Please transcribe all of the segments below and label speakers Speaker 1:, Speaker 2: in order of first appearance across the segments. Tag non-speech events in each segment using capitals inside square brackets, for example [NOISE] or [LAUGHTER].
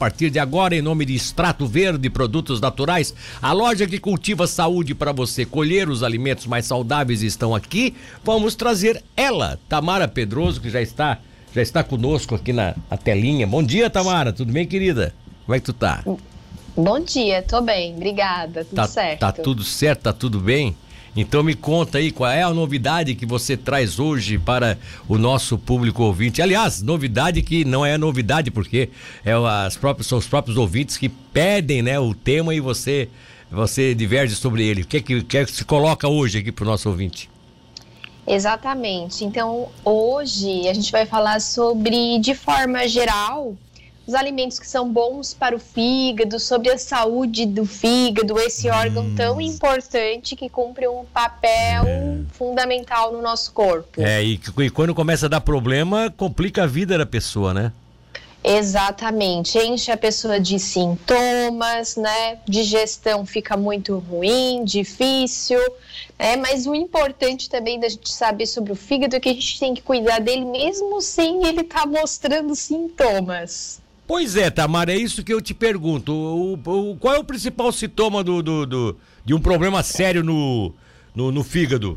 Speaker 1: partir de agora, em nome de Extrato Verde, produtos naturais, a loja que cultiva saúde para você colher os alimentos mais saudáveis estão aqui. Vamos trazer ela, Tamara Pedroso, que já está já está conosco aqui na, na telinha. Bom dia, Tamara. Tudo bem, querida? Como é que tu tá?
Speaker 2: Bom dia, tô bem, obrigada. Tudo
Speaker 1: tá,
Speaker 2: certo.
Speaker 1: Tá tudo certo, tá tudo bem? Então me conta aí qual é a novidade que você traz hoje para o nosso público ouvinte. Aliás, novidade que não é novidade, porque é as próprias, são os próprios ouvintes que pedem né, o tema e você, você diverge sobre ele. O que é que, que, é que se coloca hoje aqui para o nosso ouvinte?
Speaker 2: Exatamente. Então, hoje a gente vai falar sobre, de forma geral, os alimentos que são bons para o fígado, sobre a saúde do fígado, esse hum. órgão tão importante que cumpre um papel é. fundamental no nosso corpo.
Speaker 1: É, e, e quando começa a dar problema, complica a vida da pessoa, né?
Speaker 2: Exatamente, enche a pessoa de sintomas, né? Digestão fica muito ruim, difícil, né? Mas o importante também da gente saber sobre o fígado é que a gente tem que cuidar dele mesmo sem ele estar tá mostrando sintomas.
Speaker 1: Pois é, Tamara, é isso que eu te pergunto. O, o, qual é o principal sintoma do, do, do, de um problema sério no, no, no fígado?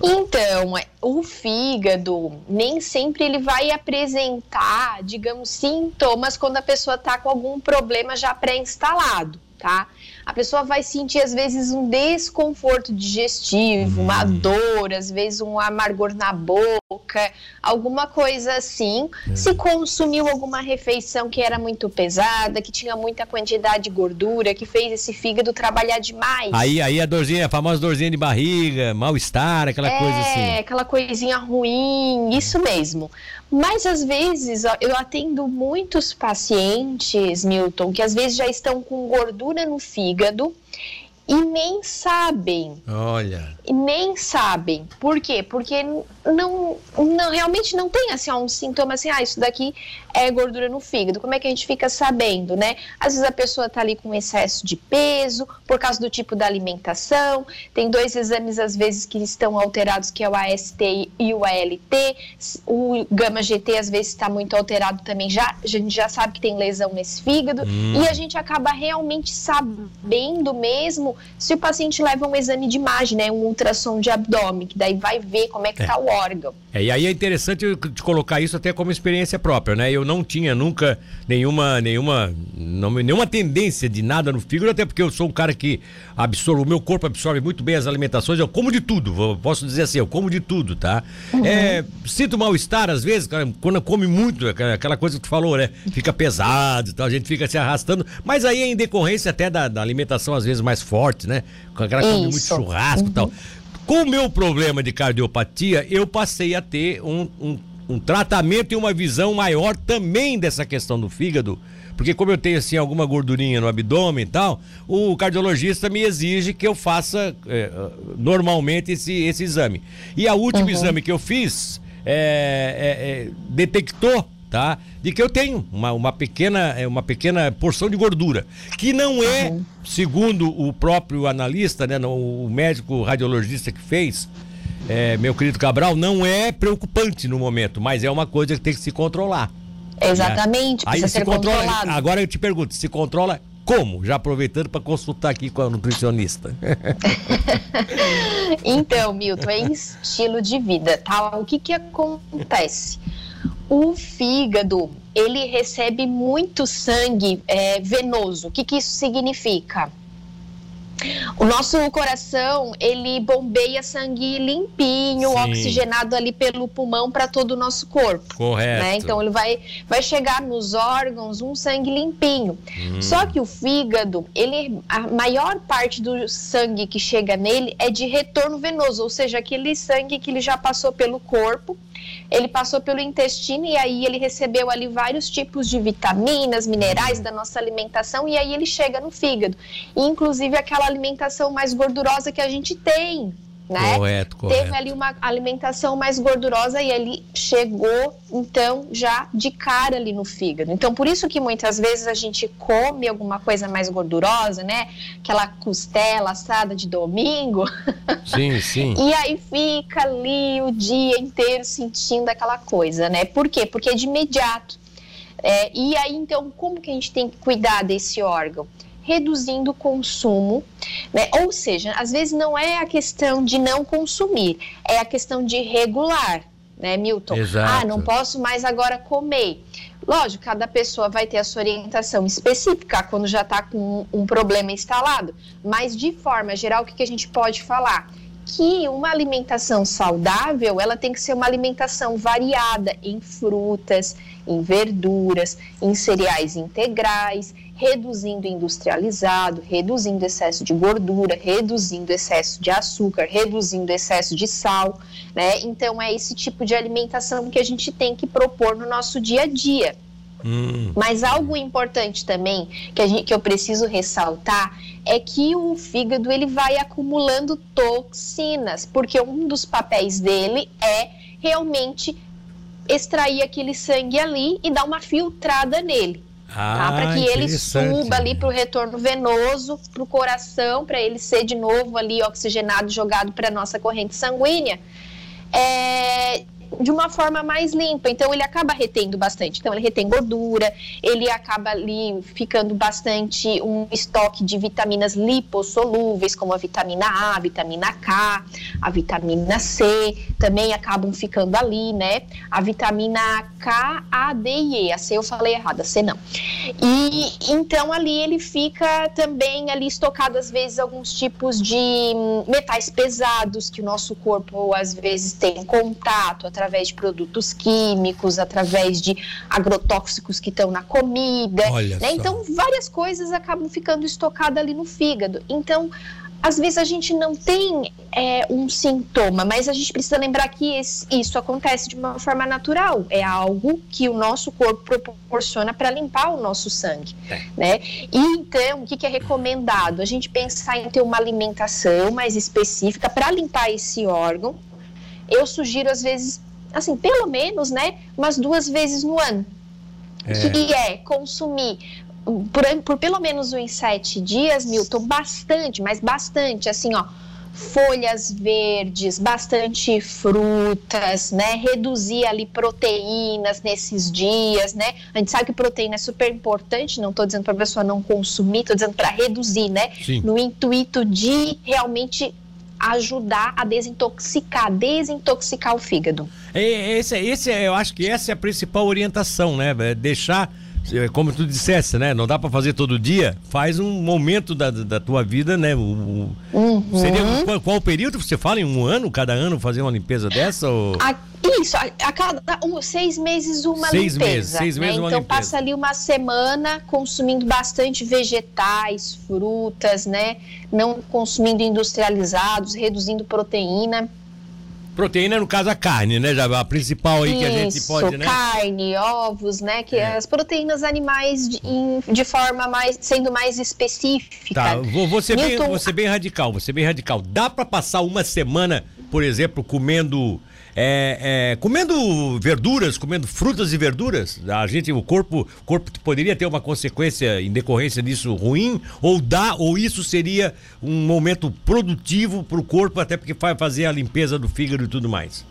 Speaker 2: Então, é, o fígado nem sempre ele vai apresentar, digamos, sintomas quando a pessoa está com algum problema já pré-instalado, tá? A pessoa vai sentir às vezes um desconforto digestivo, hum. uma dor, às vezes um amargor na boca, alguma coisa assim. É. Se consumiu alguma refeição que era muito pesada, que tinha muita quantidade de gordura, que fez esse fígado trabalhar demais.
Speaker 1: Aí, aí a dorzinha, a famosa dorzinha de barriga, mal-estar, aquela
Speaker 2: é,
Speaker 1: coisa assim.
Speaker 2: É, aquela coisinha ruim, isso mesmo. Mas às vezes eu atendo muitos pacientes, Milton, que às vezes já estão com gordura no fígado fígado e nem sabem.
Speaker 1: Olha.
Speaker 2: E nem sabem. Por quê? Porque não, não realmente não tem assim um sintoma assim, ah, isso daqui é gordura no fígado. Como é que a gente fica sabendo, né? Às vezes a pessoa tá ali com excesso de peso por causa do tipo da alimentação. Tem dois exames às vezes que estão alterados, que é o AST e o ALT. O gama GT às vezes está muito alterado também. Já a gente já sabe que tem lesão nesse fígado hum. e a gente acaba realmente sabendo mesmo se o paciente leva um exame de imagem, né, um ultrassom de abdômen, que daí vai ver como é que está é. o órgão.
Speaker 1: É, e aí é interessante te colocar isso até como experiência própria, né? Eu não tinha nunca nenhuma nenhuma não, nenhuma tendência de nada no fígado, até porque eu sou um cara que absorve, o meu corpo absorve muito bem as alimentações, eu como de tudo, posso dizer assim, eu como de tudo, tá? Uhum. É, sinto mal-estar às vezes, quando come muito, aquela coisa que tu falou, né? Fica pesado e tal, a gente fica se arrastando, mas aí é em decorrência até da, da alimentação às vezes mais forte forte, né? Com aquela come muito churrasco e uhum. tal. Com o meu problema de cardiopatia, eu passei a ter um, um, um tratamento e uma visão maior também dessa questão do fígado. Porque como eu tenho assim alguma gordurinha no abdômen e tal, o cardiologista me exige que eu faça é, normalmente esse, esse exame. E a última uhum. exame que eu fiz é, é, é detectou tá? De que eu tenho uma, uma, pequena, é, uma pequena porção de gordura, que não é, uhum. segundo o próprio analista, né, o médico radiologista que fez, é, meu querido Cabral, não é preocupante no momento, mas é uma coisa que tem que se controlar.
Speaker 2: Exatamente,
Speaker 1: né? Aí se controla, controlado. Agora eu te pergunto, se controla como? Já aproveitando para consultar aqui com a nutricionista. [LAUGHS]
Speaker 2: então, Milton, é estilo de vida, tá? O que que acontece? O fígado ele recebe muito sangue é, venoso. O que, que isso significa? O nosso coração, ele bombeia sangue limpinho, Sim. oxigenado ali pelo pulmão para todo o nosso corpo.
Speaker 1: Correto.
Speaker 2: Né? Então ele vai, vai chegar nos órgãos um sangue limpinho. Hum. Só que o fígado, ele a maior parte do sangue que chega nele é de retorno venoso, ou seja, aquele sangue que ele já passou pelo corpo ele passou pelo intestino e aí ele recebeu ali vários tipos de vitaminas, minerais da nossa alimentação e aí ele chega no fígado. inclusive aquela alimentação mais gordurosa que a gente tem, né?
Speaker 1: Correto, correto.
Speaker 2: Teve ali uma alimentação mais gordurosa e ele chegou, então, já de cara ali no fígado. Então, por isso que muitas vezes a gente come alguma coisa mais gordurosa, né? Aquela costela assada de domingo. [LAUGHS]
Speaker 1: Sim, sim.
Speaker 2: e aí fica ali o dia inteiro sentindo aquela coisa, né? Por quê? Porque é de imediato É, e aí, então, como que a gente tem que cuidar desse órgão? Reduzindo o consumo, né? Ou seja, às vezes não é a questão de não consumir, é a questão de regular, né, Milton?
Speaker 1: Exato.
Speaker 2: Ah, não posso mais agora comer. Lógico, cada pessoa vai ter a sua orientação específica quando já está com um problema instalado, mas de forma geral, o que, que a gente pode falar? Que uma alimentação saudável, ela tem que ser uma alimentação variada em frutas, em verduras, em cereais integrais, reduzindo industrializado, reduzindo excesso de gordura, reduzindo excesso de açúcar, reduzindo excesso de sal, né? Então é esse tipo de alimentação que a gente tem que propor no nosso dia a dia. Hum. Mas algo importante também que, gente, que eu preciso ressaltar é que o fígado ele vai acumulando toxinas, porque um dos papéis dele é realmente extrair aquele sangue ali e dar uma filtrada nele. Tá? Ah, tá? Para que ele suba ali para o retorno venoso, para o coração, para ele ser de novo ali oxigenado, jogado para nossa corrente sanguínea. É, de uma forma mais limpa. Então ele acaba retendo bastante. Então ele retém gordura, ele acaba ali ficando bastante um estoque de vitaminas lipossolúveis, como a vitamina A, a vitamina K, a vitamina C, também acabam ficando ali, né? A vitamina K, A, D e E. A C eu falei errado, a C não. E então ali ele fica também ali estocado às vezes alguns tipos de metais pesados que o nosso corpo às vezes tem contato através através de produtos químicos, através de agrotóxicos que estão na comida. Né? Então, várias coisas acabam ficando estocadas ali no fígado. Então, às vezes a gente não tem é, um sintoma, mas a gente precisa lembrar que esse, isso acontece de uma forma natural. É algo que o nosso corpo proporciona para limpar o nosso sangue, é. né? E então, o que, que é recomendado? A gente pensar em ter uma alimentação mais específica para limpar esse órgão. Eu sugiro, às vezes, assim, pelo menos, né, umas duas vezes no ano. É. Que é consumir por, por pelo menos uns sete dias, Milton, bastante, mas bastante, assim, ó, folhas verdes, bastante frutas, né? Reduzir ali proteínas nesses dias, né? A gente sabe que proteína é super importante, não estou dizendo para a pessoa não consumir, estou dizendo para reduzir, né? Sim. No intuito de realmente ajudar a desintoxicar, desintoxicar o fígado.
Speaker 1: É, esse, esse, eu acho que essa é a principal orientação, né? É deixar é, como tu dissesse, né? Não dá para fazer todo dia. Faz um momento da, da tua vida, né? O, uhum. Seria qual, qual, período? Você fala em um ano, cada ano fazer uma limpeza dessa? Ou...
Speaker 2: A, isso, a, a cada um, seis meses uma
Speaker 1: seis
Speaker 2: limpeza.
Speaker 1: Meses, seis meses
Speaker 2: né?
Speaker 1: uma
Speaker 2: então
Speaker 1: limpeza.
Speaker 2: passa ali uma semana consumindo bastante vegetais, frutas, né? Não consumindo industrializados, reduzindo proteína.
Speaker 1: Proteína, no caso, a carne, né? Já a principal aí Isso, que a gente pode,
Speaker 2: né? carne, ovos, né? Que é. as proteínas animais de, de, forma mais, sendo mais específica.
Speaker 1: Tá, vou, vou, ser Newton... bem, vou ser bem radical, vou ser bem radical. Dá para passar uma semana, por exemplo, comendo é, é, comendo verduras, comendo frutas e verduras, a gente, o corpo, corpo poderia ter uma consequência em decorrência disso ruim, ou dá, ou isso seria um momento produtivo para o corpo, até porque vai fazer a limpeza do fígado e tudo mais.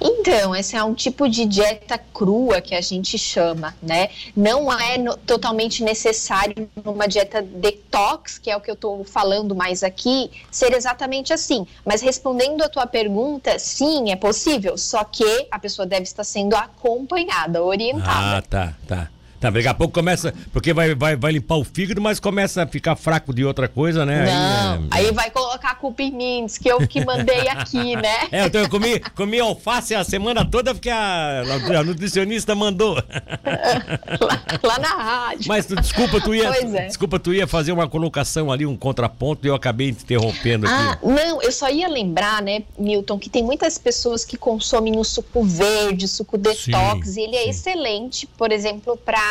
Speaker 2: Então, esse é um tipo de dieta crua que a gente chama, né? Não é no, totalmente necessário numa dieta detox, que é o que eu estou falando mais aqui, ser exatamente assim. Mas respondendo a tua pergunta, sim, é possível, só que a pessoa deve estar sendo acompanhada, orientada.
Speaker 1: Ah, tá, tá. Tá, daqui a pouco começa. Porque vai, vai, vai limpar o fígado, mas começa a ficar fraco de outra coisa, né?
Speaker 2: Não, aí, é... aí vai colocar a culpa em mim, diz que eu que mandei aqui, [LAUGHS] né?
Speaker 1: É, então eu comi, comi alface a semana toda porque a, a nutricionista mandou. [LAUGHS]
Speaker 2: lá, lá, na rádio.
Speaker 1: Mas tu, desculpa, tu ia. É. Desculpa, tu ia fazer uma colocação ali, um contraponto, e eu acabei interrompendo aqui.
Speaker 2: Ah, não, eu só ia lembrar, né, Milton, que tem muitas pessoas que consomem o suco verde, suco detox, sim, e ele é sim. é excelente, por exemplo, para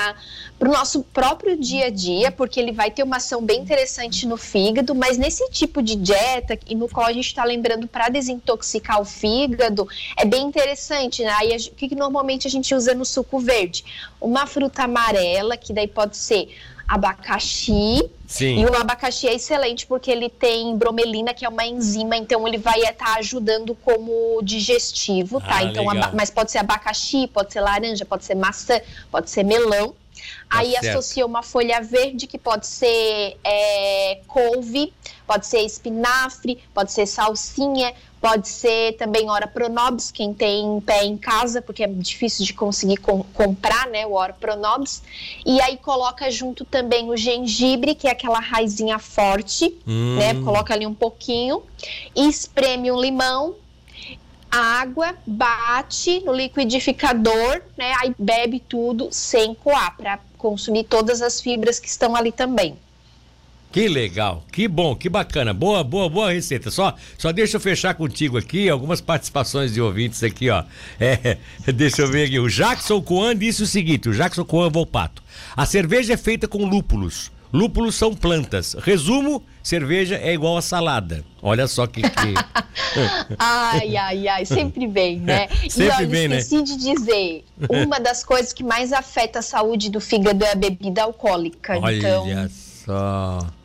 Speaker 2: para o nosso próprio dia a dia, porque ele vai ter uma ação bem interessante no fígado, mas nesse tipo de dieta, e no qual a gente está lembrando para desintoxicar o fígado, é bem interessante. Né? Aí, o que, que normalmente a gente usa no suco verde? Uma fruta amarela, que daí pode ser abacaxi. Sim. E o abacaxi é excelente porque ele tem bromelina, que é uma enzima, então ele vai estar tá ajudando como digestivo, tá? Ah, então, mas pode ser abacaxi, pode ser laranja, pode ser maçã, pode ser melão. Tá Aí certo. associa uma folha verde que pode ser é, couve, pode ser espinafre, pode ser salsinha, pode ser também ora pronobis, quem tem pé em casa, porque é difícil de conseguir com, comprar, né, o ora pronobis. E aí coloca junto também o gengibre, que é aquela raizinha forte, hum. né, coloca ali um pouquinho, e espreme um limão, água, bate no liquidificador, né? Aí bebe tudo sem coar, para consumir todas as fibras que estão ali também.
Speaker 1: Que legal, que bom, que bacana. Boa, boa, boa receita. Só, só deixa eu fechar contigo aqui algumas participações de ouvintes aqui, ó. [LAUGHS] É, deixa eu ver aqui. O Jackson Coan disse o seguinte: o Jackson Coan Volpato. A cerveja é feita com lúpulos. Lúpulos são plantas. Resumo: cerveja é igual a salada. Olha só que. que... [LAUGHS]
Speaker 2: ai, ai, ai, sempre bem, né? [LAUGHS]
Speaker 1: Sempre e olha, bem,
Speaker 2: né? esqueci
Speaker 1: né?
Speaker 2: de dizer: uma das coisas que mais afeta a saúde do fígado é a bebida alcoólica.
Speaker 1: Olha
Speaker 2: então...
Speaker 1: só.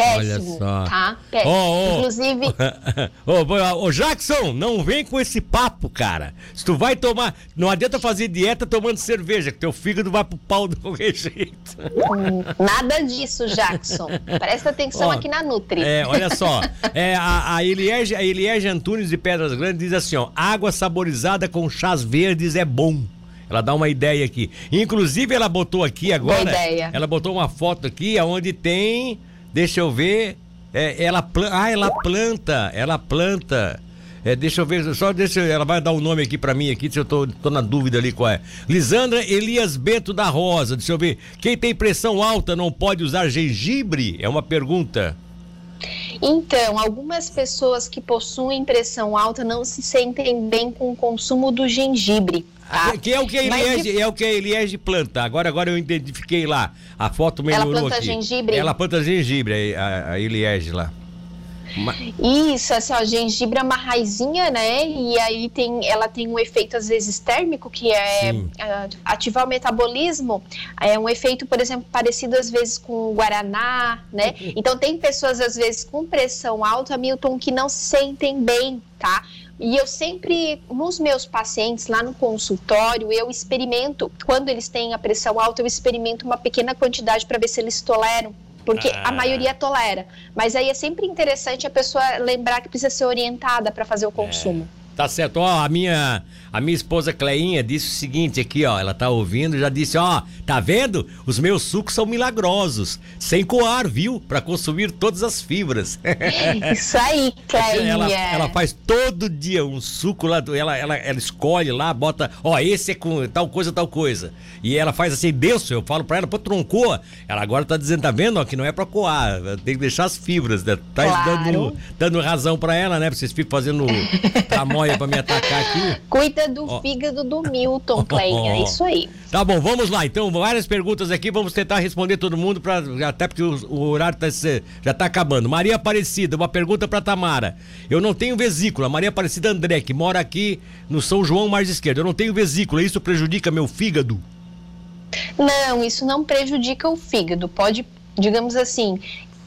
Speaker 2: Péssimo, tá? Péssimo. Oh, oh. Inclusive. [LAUGHS]
Speaker 1: Ô, oh, Jackson, não vem com esse papo, cara. Se tu vai tomar. Não adianta fazer dieta tomando cerveja, que teu fígado vai pro pau do [LAUGHS] qualquer jeito.
Speaker 2: Hum, nada disso, Jackson. Presta atenção aqui na Nutri.
Speaker 1: É, olha só. É, a, a, Eliege, a Eliege Antunes de Pedras Grandes diz assim: ó, água saborizada com chás verdes é bom. Ela dá uma ideia aqui. Inclusive, ela botou aqui agora. Boa ideia. Ela botou uma foto aqui onde tem Deixa eu ver. É, ela. Ah, ela planta. Ela planta. É, deixa eu ver, só deixa ela vai dar o um nome aqui para mim aqui, se eu tô, tô na dúvida ali qual é. Lisandra Elias Bento da Rosa, deixa eu ver. Quem tem pressão alta não pode usar gengibre? É uma pergunta.
Speaker 2: Então, algumas pessoas que possuem pressão alta não se sentem bem com o consumo do gengibre.
Speaker 1: Tá? Que é o que a Eliege, de... é o que Eliege planta. Agora, agora eu identifiquei lá. A foto melhorou
Speaker 2: Ela planta
Speaker 1: aqui.
Speaker 2: gengibre?
Speaker 1: Ela planta gengibre, a, a Eliege lá.
Speaker 2: Isso, assim, ó, gengibre é uma raizinha, né? E aí tem, ela tem um efeito às vezes térmico, que é ativar o metabolismo. É um efeito, por exemplo, parecido às vezes com o guaraná, né? [LAUGHS] Então tem pessoas às vezes com pressão alta, Milton, que não se sentem bem, tá? E eu sempre, nos meus pacientes lá no consultório, eu experimento, quando eles têm a pressão alta, eu experimento uma pequena quantidade para ver se eles toleram porque ah. a maioria tolera. Mas aí é sempre interessante a pessoa lembrar que precisa ser orientada para fazer o consumo.
Speaker 1: É. Tá certo. Ó, a minha, a minha esposa Cleinha disse o seguinte aqui, ó. Ela tá ouvindo já disse, ó, tá vendo? Os meus sucos são milagrosos. Sem coar, viu? Para consumir todas as fibras. [LAUGHS]
Speaker 2: Isso aí, Cleinha.
Speaker 1: Ela, ela faz todo dia um suco lá, ela, ela, ela escolhe lá, bota, ó, esse é com tal coisa, tal coisa. E ela faz assim, denso. Eu falo pra ela, pô, troncou. Ela agora tá dizendo, tá vendo, ó, que não é pra coar. Tem que deixar as fibras, né? Tá claro. dando, dando razão pra ela, né? Pra vocês ficam fazendo [LAUGHS] para me atacar aqui.
Speaker 2: Cuida do oh. fígado do Milton, Cleinha, é isso aí. [LAUGHS]
Speaker 1: Tá bom, vamos lá. Então, várias perguntas aqui, vamos tentar responder todo mundo, pra, até porque o, o horário tá, já está acabando. Maria Aparecida, uma pergunta para Tamara. Eu não tenho vesícula. Maria Aparecida André, que mora aqui no São João Mais Esquerdo. Eu não tenho vesícula, isso prejudica meu fígado?
Speaker 2: Não, isso não prejudica o fígado. Pode, digamos assim,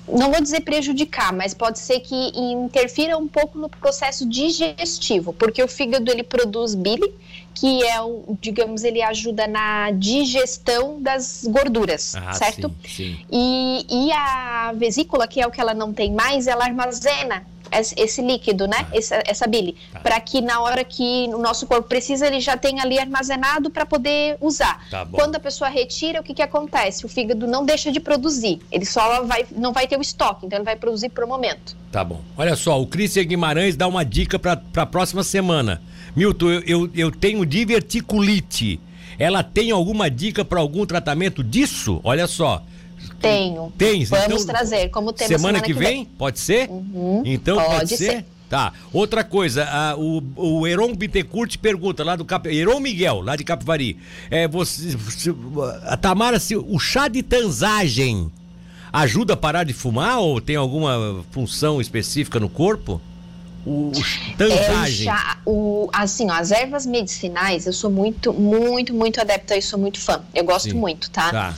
Speaker 2: não vou dizer prejudicar, mas pode ser que interfira um pouco no processo digestivo, porque o fígado ele produz bile, que é o, digamos, ele ajuda na digestão das gorduras, ah, certo? Sim, sim. E, e a vesícula, que é o que ela não tem mais, ela armazena esse líquido, né? Ah. Essa, essa bile. Tá. Para que na hora que o nosso corpo precisa, ele já tenha ali armazenado para poder usar. Tá Quando a pessoa retira, o que, que acontece? O fígado não deixa de produzir. Ele só vai, não vai ter o estoque, então ele vai produzir por um momento.
Speaker 1: Tá bom. Olha só, o Cristian Guimarães dá uma dica para a próxima semana. Milton, eu, eu, eu tenho diverticulite. Ela tem alguma dica para algum tratamento disso? Olha só.
Speaker 2: Tenho.
Speaker 1: Tem.
Speaker 2: Vamos então, trazer como tema
Speaker 1: semana, semana que, que vem? vem? Pode ser?
Speaker 2: Uhum.
Speaker 1: Então pode, pode ser? ser? Tá. Outra coisa, a, o, o Heron Bittencourt pergunta lá do Cap... Heron Miguel, lá de Capivari. É, você, a Tamara, se, o chá de tanzagem ajuda a parar de fumar ou tem alguma função específica no corpo? o,
Speaker 2: É o chá, o, assim, ó, as ervas medicinais, eu sou muito, muito, muito adepta e sou muito fã. Eu gosto Sim. muito, tá? tá?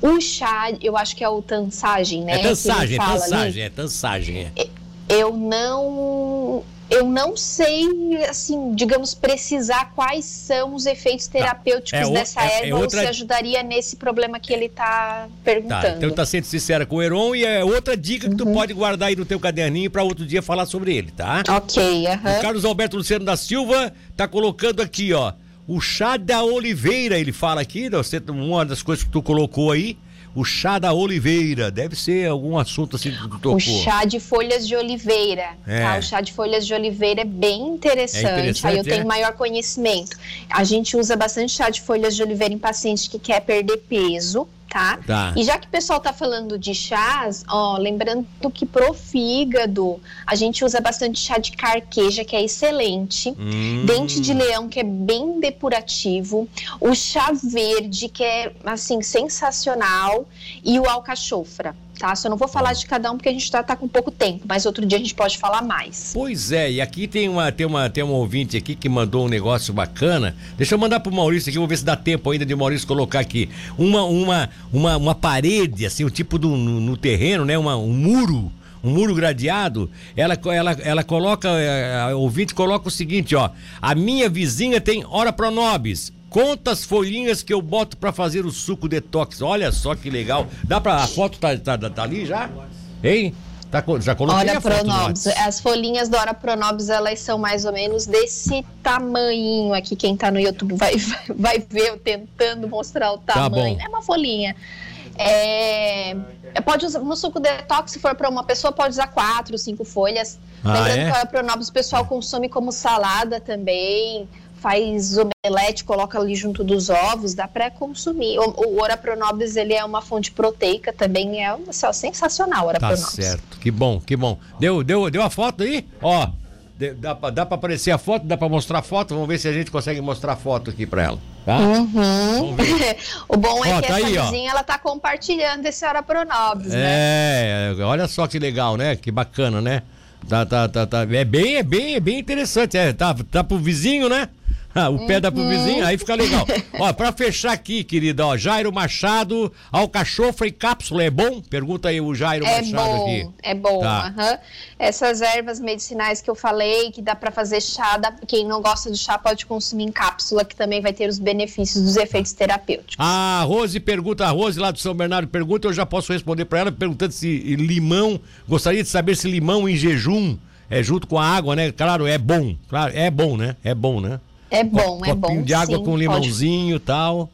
Speaker 2: O chá, eu acho que é o tansagem, né?
Speaker 1: É tansagem, é tansagem, é tansagem. É.
Speaker 2: Eu não eu não sei, assim, digamos, precisar quais são os efeitos tá. terapêuticos é, dessa é, erva é outra... ou se ajudaria nesse problema que ele está perguntando. Tá,
Speaker 1: então tá sendo sincera com o Heron e é outra dica que uhum. tu pode guardar aí no teu caderninho para outro dia falar sobre ele, tá?
Speaker 2: Ok, aham.
Speaker 1: Uhum. Carlos Alberto Luciano da Silva tá colocando aqui, ó, o chá da oliveira, ele fala aqui, uma das coisas que tu colocou aí, o chá da oliveira, deve ser algum assunto assim que tu tocou.
Speaker 2: O chá de folhas de oliveira, é. tá? O chá de folhas de oliveira é bem interessante, é interessante aí eu tenho é? maior conhecimento. A gente usa bastante chá de folhas de oliveira em pacientes que quer perder peso, tá? tá? E já que o pessoal tá falando de chás, ó, lembrando que pro fígado a gente usa bastante chá de carqueja, que é excelente, hum. dente de leão, que é bem depurativo, o chá verde, que é assim sensacional, e o alcachofra tá? Só não vou falar de cada um porque a gente tá, tá, com pouco tempo, mas outro dia a gente pode falar mais.
Speaker 1: Pois é, e aqui tem uma, tem uma, tem um ouvinte aqui que mandou um negócio bacana. Deixa eu mandar pro Maurício aqui, vou ver se dá tempo ainda de o Maurício colocar aqui. Uma, uma, uma, uma parede, assim, o tipo do, no, no terreno, né? Uma, um muro um muro gradeado, ela, ela, ela coloca, eh, a ouvinte coloca o seguinte, ó, a minha vizinha tem hora pronobis, Quantas folhinhas que eu boto para fazer o suco detox. Olha só que legal. Dá para a foto tá, tá, tá ali já? Hein? Tá, já coloquei Ora a foto
Speaker 2: Pronobis. As folhinhas do Ora Pronobis, elas são mais ou menos desse tamanho aqui. Quem tá no YouTube vai, [LAUGHS] vai, ver eu tentando mostrar o tá tamanho. Tá é uma folhinha. É, pode usar no suco detox, se for para uma pessoa, pode usar quatro, cinco folhas. Ah, Lembrando é? que o Ora Pronobis o pessoal consome como salada também faz omelete, coloca ali junto dos ovos, dá para consumir. O, o Ora Pronobis, ele é uma fonte proteica, também é assim, sensacional, Ora
Speaker 1: tá
Speaker 2: Pronobis.
Speaker 1: certo, que bom, que bom. Deu, deu, deu a foto aí? Ó, dá pra, dá pra aparecer a foto, dá pra mostrar a foto, vamos ver se a gente consegue mostrar a foto aqui pra ela. Tá?
Speaker 2: Uhum. [LAUGHS] o bom é ó, que tá essa aí, vizinha, ó. ela tá compartilhando esse Ora Pronobis,
Speaker 1: né? É, olha só que legal, né? Que bacana, né? Tá, tá, tá, tá. É bem, é bem, é bem interessante. É, tá, tá pro vizinho, né? [LAUGHS] o pé dá pro vizinho, aí fica legal. [LAUGHS] ó, pra fechar aqui, querida, ó, Jairo Machado, alcachofra e cápsula, é bom? Pergunta aí o Jairo é Machado
Speaker 2: bom,
Speaker 1: aqui.
Speaker 2: É bom, tá. Uhum. Essas ervas medicinais que eu falei, que dá para fazer chá, dá, quem não gosta de chá pode consumir em cápsula, que também vai ter os benefícios dos efeitos terapêuticos.
Speaker 1: A Rose pergunta, a Rose lá do São Bernardo pergunta, eu já posso responder para ela, perguntando se limão, gostaria de saber se limão em jejum é junto com a água, né? Claro, é bom. Claro, é bom, né? É bom, né?
Speaker 2: É bom, é bom.
Speaker 1: de água
Speaker 2: sim,
Speaker 1: com limãozinho e tal.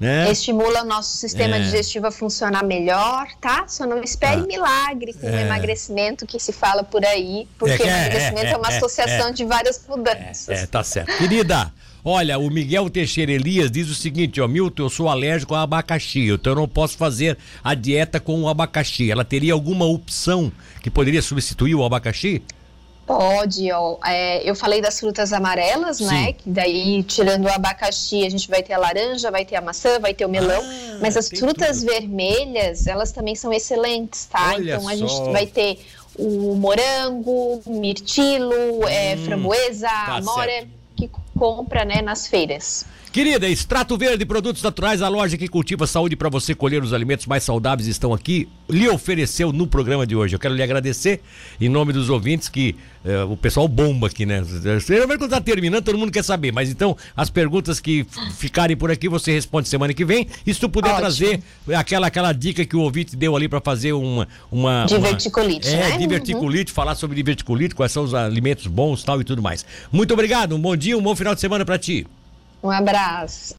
Speaker 1: Né?
Speaker 2: Estimula o nosso sistema é. digestivo a funcionar melhor, tá? Só não espere ah. milagre com é. o emagrecimento que se fala por aí, porque é, o é, emagrecimento é, é uma associação de várias mudanças.
Speaker 1: É, tá certo. Querida, olha, o Miguel Teixeira Elias diz o seguinte, ó, Milton, eu sou alérgico ao abacaxi, então eu não posso fazer a dieta com o abacaxi. Ela teria alguma opção que poderia substituir o abacaxi?
Speaker 2: Pode, ó. É, eu falei das frutas amarelas, né? Sim. né? Que daí, tirando o abacaxi, a gente vai ter a laranja, vai ter a maçã, vai ter o melão. Ah, mas as frutas tudo. vermelhas, elas também são excelentes, tá? Olha então a só. gente vai ter o morango, mirtilo, é, hum, é, framboesa, tá amora, que compra né, nas feiras.
Speaker 1: Querida, Extrato Verde, produtos naturais, a loja que cultiva saúde para você colher os alimentos mais saudáveis estão aqui, lhe ofereceu no programa de hoje. Eu quero lhe agradecer em nome dos ouvintes que eh, o pessoal bomba aqui, né? Quando tá terminando, todo mundo quer saber, mas então as perguntas que ficarem por aqui você responde semana que vem. E se tu puder Ótimo. trazer aquela, aquela dica que o ouvinte deu ali para fazer uma, uma.
Speaker 2: Diverticulite,
Speaker 1: uma,
Speaker 2: é,
Speaker 1: né? diverticulite, uhum. falar sobre diverticulite, quais são os alimentos bons tal e tudo mais. Muito obrigado, um bom dia, um bom final de semana para ti.
Speaker 2: Um abraço.